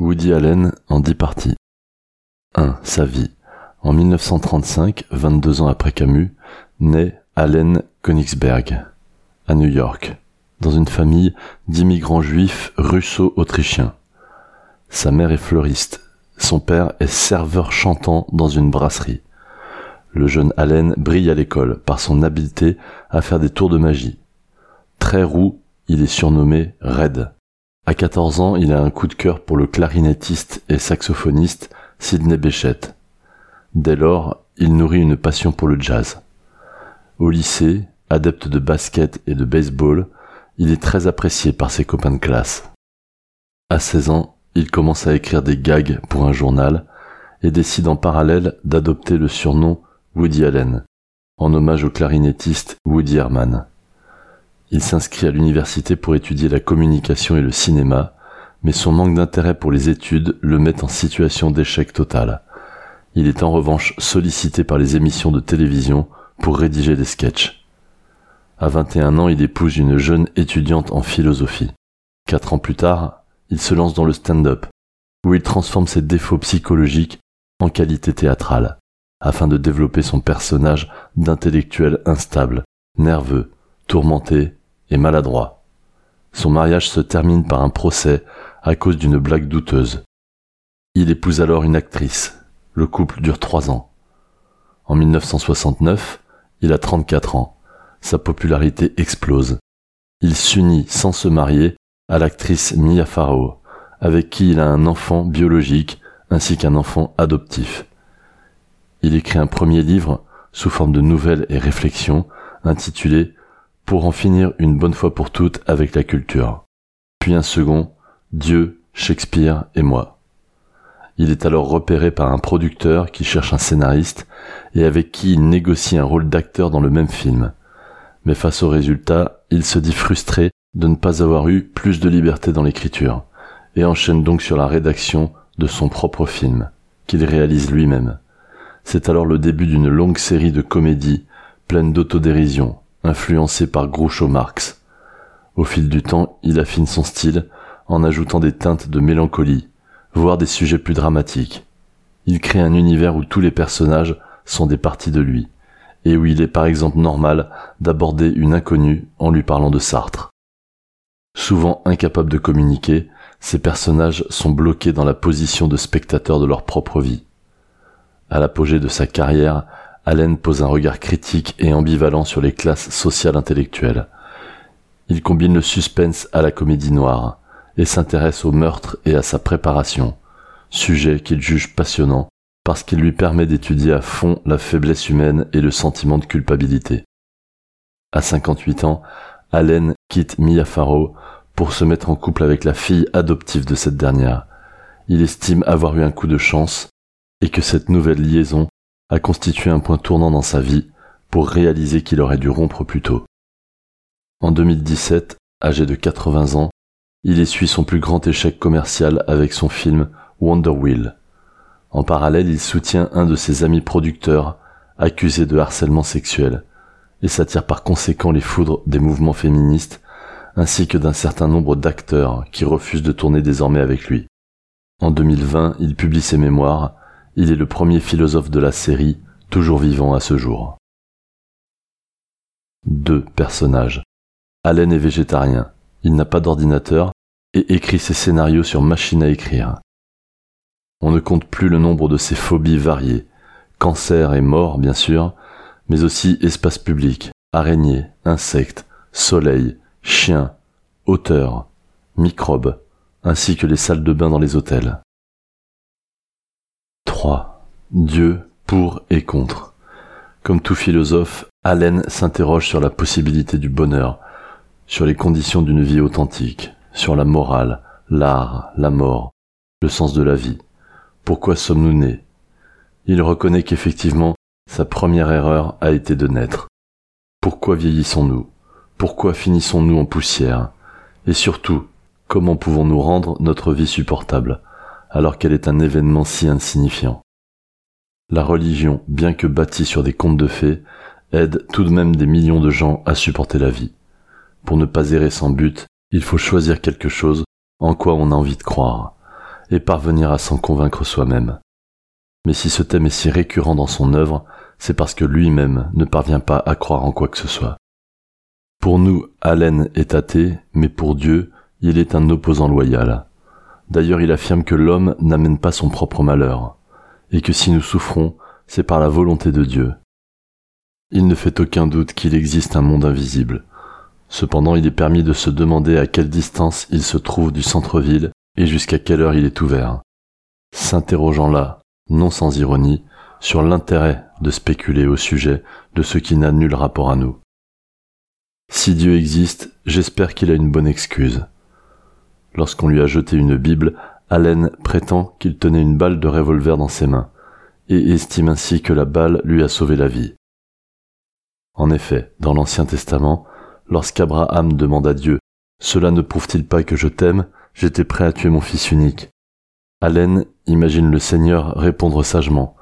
Woody Allen en dix parties. 1. Sa vie. En 1935, 22 ans après Camus, naît Allen Königsberg, à New York, dans une famille d'immigrants juifs russo-autrichiens. Sa mère est fleuriste, son père est serveur chantant dans une brasserie. Le jeune Allen brille à l'école par son habileté à faire des tours de magie. Très roux, il est surnommé Red. À 14 ans, il a un coup de cœur pour le clarinettiste et saxophoniste Sidney Bechet. Dès lors, il nourrit une passion pour le jazz. Au lycée, adepte de basket et de baseball, il est très apprécié par ses copains de classe. À 16 ans, il commence à écrire des gags pour un journal et décide en parallèle d'adopter le surnom Woody Allen, en hommage au clarinettiste Woody Herman. Il s'inscrit à l'université pour étudier la communication et le cinéma, mais son manque d'intérêt pour les études le met en situation d'échec total. Il est en revanche sollicité par les émissions de télévision pour rédiger des sketchs. À 21 ans, il épouse une jeune étudiante en philosophie. Quatre ans plus tard, il se lance dans le stand-up, où il transforme ses défauts psychologiques en qualité théâtrale, afin de développer son personnage d'intellectuel instable, nerveux, tourmenté et maladroit. Son mariage se termine par un procès à cause d'une blague douteuse. Il épouse alors une actrice. Le couple dure trois ans. En 1969, il a 34 ans. Sa popularité explose. Il s'unit sans se marier à l'actrice Mia Farrow, avec qui il a un enfant biologique ainsi qu'un enfant adoptif. Il écrit un premier livre sous forme de nouvelles et réflexions intitulé Pour en finir une bonne fois pour toutes avec la culture. Puis un second, Dieu, Shakespeare et moi. Il est alors repéré par un producteur qui cherche un scénariste et avec qui il négocie un rôle d'acteur dans le même film. Mais face au résultat, il se dit frustré de ne pas avoir eu plus de liberté dans l'écriture, et enchaîne donc sur la rédaction de son propre film, qu'il réalise lui-même. C'est alors le début d'une longue série de comédies pleines d'autodérision, influencées par Groucho Marx. Au fil du temps, il affine son style en ajoutant des teintes de mélancolie, voire des sujets plus dramatiques. Il crée un univers où tous les personnages sont des parties de lui, et où il est par exemple normal d'aborder une inconnue en lui parlant de Sartre. Souvent incapables de communiquer, ces personnages sont bloqués dans la position de spectateurs de leur propre vie. À l'apogée de sa carrière, Allen pose un regard critique et ambivalent sur les classes sociales intellectuelles. Il combine le suspense à la comédie noire et s'intéresse au meurtre et à sa préparation, sujet qu'il juge passionnant parce qu'il lui permet d'étudier à fond la faiblesse humaine et le sentiment de culpabilité. À 58 ans, Allen quitte Mia Farrow pour se mettre en couple avec la fille adoptive de cette dernière. Il estime avoir eu un coup de chance et que cette nouvelle liaison a constitué un point tournant dans sa vie pour réaliser qu'il aurait dû rompre plus tôt. En 2017, âgé de 80 ans, il essuie son plus grand échec commercial avec son film Wonder Wheel. En parallèle, il soutient un de ses amis producteurs accusé de harcèlement sexuel et s'attire par conséquent les foudres des mouvements féministes ainsi que d'un certain nombre d'acteurs qui refusent de tourner désormais avec lui. En 2020, il publie ses mémoires. Il est le premier philosophe de la série, toujours vivant à ce jour. Deux personnages. Allen est végétarien. Il n'a pas d'ordinateur et écrit ses scénarios sur machine à écrire. On ne compte plus le nombre de ses phobies variées. Cancer et mort, bien sûr, mais aussi espace public, araignées, insectes, soleil, chiens, hauteur, microbes, ainsi que les salles de bain dans les hôtels. 3. Dieu pour et contre. Comme tout philosophe, Allen s'interroge sur la possibilité du bonheur, sur les conditions d'une vie authentique, sur la morale, l'art, la mort, le sens de la vie. Pourquoi sommes-nous nés? Il reconnaît qu'effectivement, sa première erreur a été de naître. Pourquoi vieillissons-nous? Pourquoi finissons-nous en poussière? Et surtout, comment pouvons-nous rendre notre vie supportable, alors qu'elle est un événement si insignifiant La religion, bien que bâtie sur des contes de fées, aide tout de même des millions de gens à supporter la vie. Pour ne pas errer sans but, il faut choisir quelque chose en quoi on a envie de croire et parvenir à s'en convaincre soi-même. Mais si ce thème est si récurrent dans son œuvre, c'est parce que lui-même ne parvient pas à croire en quoi que ce soit. Pour nous, Allen est athée, mais pour Dieu, il est un opposant loyal. D'ailleurs, il affirme que l'homme n'amène pas son propre malheur, et que si nous souffrons, c'est par la volonté de Dieu. Il ne fait aucun doute qu'il existe un monde invisible. Cependant, il est permis de se demander à quelle distance il se trouve du centre-ville et jusqu'à quelle heure il est ouvert. S'interrogeant là, non sans ironie, sur l'intérêt de spéculer au sujet de ce qui n'a nul rapport à nous. Si Dieu existe, j'espère qu'il a une bonne excuse. Lorsqu'on lui a jeté une Bible, Allen prétend qu'il tenait une balle de revolver dans ses mains, et estime ainsi que la balle lui a sauvé la vie. En effet, dans l'Ancien Testament, lorsqu'Abraham demande à Dieu Cela ne prouve-t-il pas que je t'aime? J'étais prêt à tuer mon fils unique. Allen imagine le Seigneur répondre sagement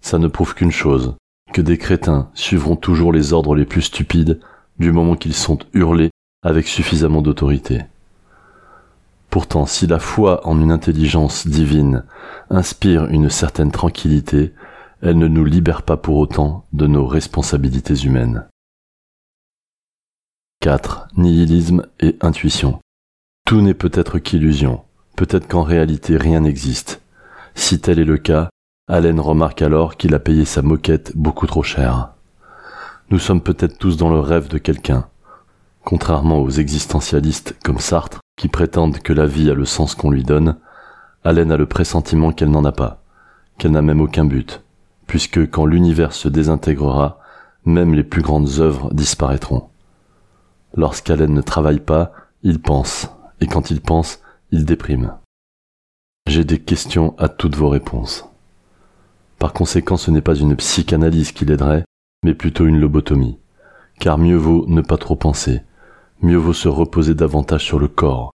Ça ne prouve qu'une chose, que des crétins suivront toujours les ordres les plus stupides du moment qu'ils sont hurlés avec suffisamment d'autorité. Pourtant, si la foi en une intelligence divine inspire une certaine tranquillité, elle ne nous libère pas pour autant de nos responsabilités humaines. 4. Nihilisme et intuition. Tout n'est peut-être qu'illusion, peut-être qu'en réalité rien n'existe. Si tel est le cas, Allen remarque alors qu'il a payé sa moquette beaucoup trop cher. Nous sommes peut-être tous dans le rêve de quelqu'un. Contrairement aux existentialistes comme Sartre, qui prétendent que la vie a le sens qu'on lui donne, Allen a le pressentiment qu'elle n'en a pas, qu'elle n'a même aucun but, puisque quand l'univers se désintégrera, même les plus grandes œuvres disparaîtront. Lorsqu'Allen ne travaille pas, il pense, et quand il pense, il déprime. J'ai des questions à toutes vos réponses. Par conséquent, ce n'est pas une psychanalyse qui l'aiderait, mais plutôt une lobotomie. Car mieux vaut ne pas trop penser, mieux vaut se reposer davantage sur le corps,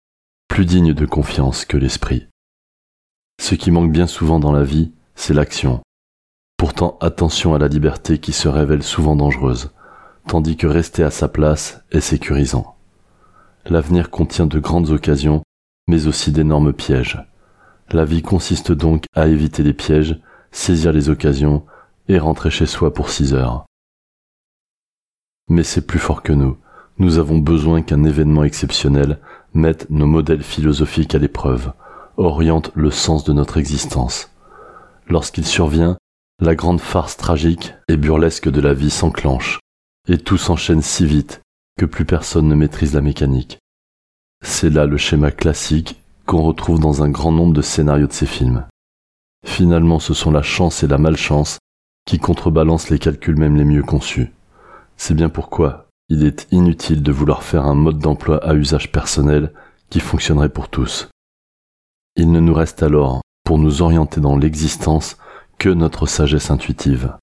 plus digne de confiance que l'esprit. Ce qui manque bien souvent dans la vie, c'est l'action. Pourtant attention à la liberté qui se révèle souvent dangereuse, tandis que rester à sa place est sécurisant. L'avenir contient de grandes occasions, mais aussi d'énormes pièges. La vie consiste donc à éviter les pièges, saisir les occasions et rentrer chez soi pour six heures. Mais c'est plus fort que nous. Nous avons besoin qu'un événement exceptionnel mette nos modèles philosophiques à l'épreuve, oriente le sens de notre existence. Lorsqu'il survient, la grande farce tragique et burlesque de la vie s'enclenche, et tout s'enchaîne si vite que plus personne ne maîtrise la mécanique. C'est là le schéma classique qu'on retrouve dans un grand nombre de scénarios de ces films. Finalement, ce sont la chance et la malchance qui contrebalancent les calculs même les mieux conçus. C'est bien pourquoi il est inutile de vouloir faire un mode d'emploi à usage personnel qui fonctionnerait pour tous. Il ne nous reste alors, pour nous orienter dans l'existence, que notre sagesse intuitive.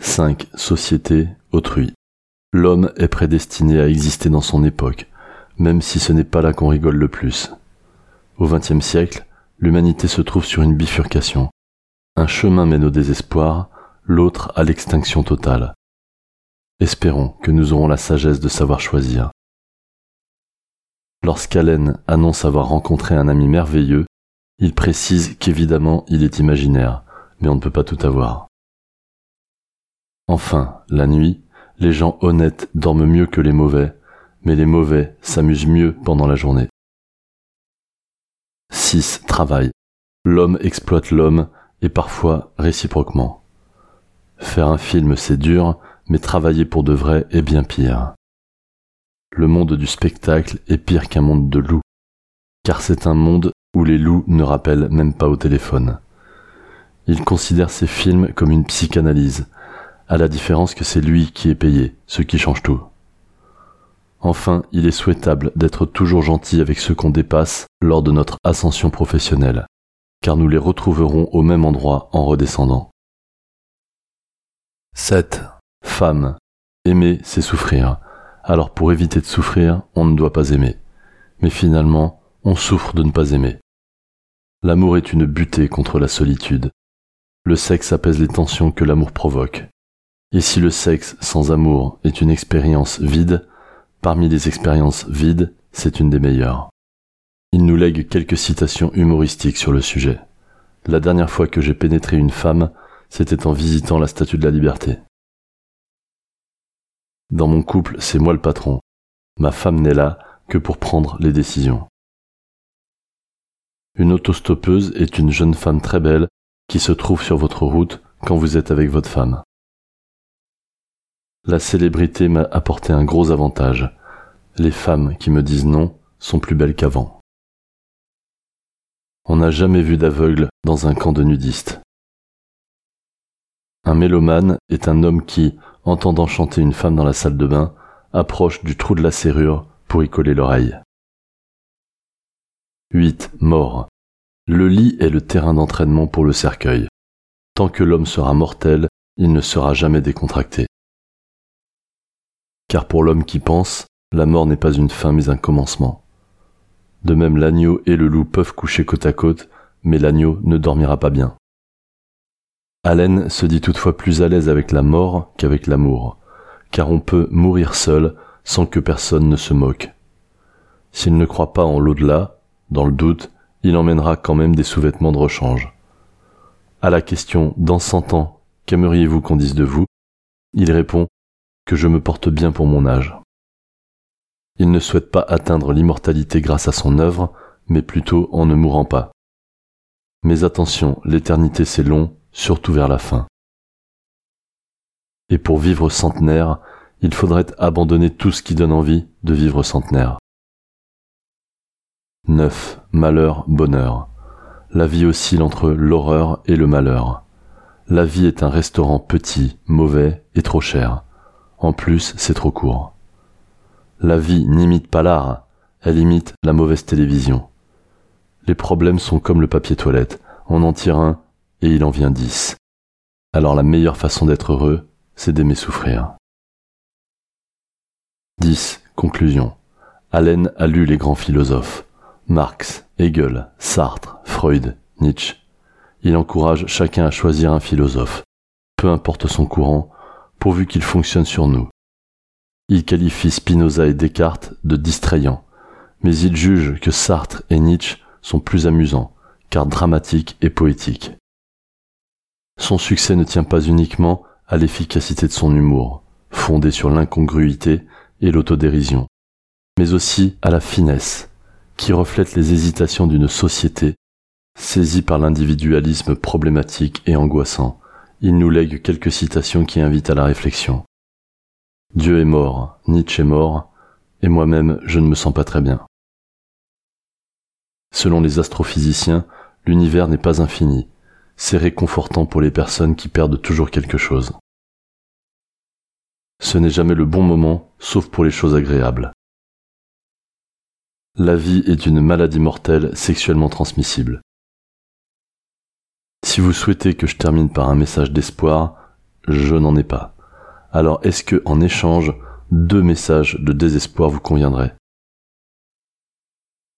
5. Société, autrui. L'homme est prédestiné à exister dans son époque, même si ce n'est pas là qu'on rigole le plus. Au XXe siècle, l'humanité se trouve sur une bifurcation. Un chemin mène au désespoir, l'autre à l'extinction totale. Espérons que nous aurons la sagesse de savoir choisir. Lorsqu'Allen annonce avoir rencontré un ami merveilleux, il précise qu'évidemment il est imaginaire, mais on ne peut pas tout avoir. Enfin, la nuit, les gens honnêtes dorment mieux que les mauvais, mais les mauvais s'amusent mieux pendant la journée. 6. Travail. L'homme exploite l'homme et parfois réciproquement. Faire un film, c'est dur, mais travailler pour de vrai est bien pire. Le monde du spectacle est pire qu'un monde de loups, car c'est un monde où les loups ne rappellent même pas au téléphone. Il considère ses films comme une psychanalyse, à la différence que c'est lui qui est payé, ce qui change tout. Enfin, il est souhaitable d'être toujours gentil avec ceux qu'on dépasse lors de notre ascension professionnelle, car nous les retrouverons au même endroit en redescendant. 7. Femme. Aimer, c'est souffrir. Alors pour éviter de souffrir, on ne doit pas aimer. Mais finalement, on souffre de ne pas aimer. L'amour est une butée contre la solitude. Le sexe apaise les tensions que l'amour provoque. Et si le sexe sans amour est une expérience vide, parmi les expériences vides, c'est une des meilleures. Il nous lègue quelques citations humoristiques sur le sujet. La dernière fois que j'ai pénétré une femme, c'était en visitant la Statue de la Liberté. Dans mon couple, c'est moi le patron. Ma femme n'est là que pour prendre les décisions. Une autostoppeuse est une jeune femme très belle qui se trouve sur votre route quand vous êtes avec votre femme. La célébrité m'a apporté un gros avantage. Les femmes qui me disent non sont plus belles qu'avant. On n'a jamais vu d'aveugle dans un camp de nudistes. Un mélomane est un homme qui, entendant chanter une femme dans la salle de bain, approche du trou de la serrure pour y coller l'oreille. 8. Mort. Le lit est le terrain d'entraînement pour le cercueil. Tant que l'homme sera mortel, il ne sera jamais décontracté. Car pour l'homme qui pense, la mort n'est pas une fin mais un commencement. De même l'agneau et le loup peuvent coucher côte à côte, mais l'agneau ne dormira pas bien. Allen se dit toutefois plus à l'aise avec la mort qu'avec l'amour, car on peut mourir seul sans que personne ne se moque. S'il ne croit pas en l'au-delà, dans le doute, il emmènera quand même des sous-vêtements de rechange. À la question dans cent ans, qu'aimeriez-vous qu'on dise de vous? Il répond que je me porte bien pour mon âge. Il ne souhaite pas atteindre l'immortalité grâce à son œuvre, mais plutôt en ne mourant pas. Mais attention, l'éternité c'est long, surtout vers la fin. Et pour vivre centenaire, il faudrait abandonner tout ce qui donne envie de vivre centenaire. 9. Malheur, bonheur. La vie oscille entre l'horreur et le malheur. La vie est un restaurant petit, mauvais et trop cher. En plus, c'est trop court. La vie n'imite pas l'art, elle imite la mauvaise télévision. Les problèmes sont comme le papier toilette. On en tire un et il en vient dix. Alors la meilleure façon d'être heureux, c'est d'aimer souffrir. 10. Conclusion. Allen a lu les grands philosophes. Marx, Hegel, Sartre, Freud, Nietzsche. Il encourage chacun à choisir un philosophe, peu importe son courant, pourvu qu'il fonctionne sur nous. Il qualifie Spinoza et Descartes de distrayants, mais il juge que Sartre et Nietzsche sont plus amusants, car dramatiques et poétiques. Son succès ne tient pas uniquement à l'efficacité de son humour, fondé sur l'incongruité et l'autodérision, mais aussi à la finesse, qui reflète les hésitations d'une société saisie par l'individualisme problématique et angoissant. Il nous lègue quelques citations qui invitent à la réflexion. Dieu est mort, Nietzsche est mort, et moi-même je ne me sens pas très bien. Selon les astrophysiciens, l'univers n'est pas infini, c'est réconfortant pour les personnes qui perdent toujours quelque chose. Ce n'est jamais le bon moment, sauf pour les choses agréables. La vie est une maladie mortelle sexuellement transmissible. Si vous souhaitez que je termine par un message d'espoir, je n'en ai pas. Alors est-ce que, en échange, deux messages de désespoir vous conviendraient?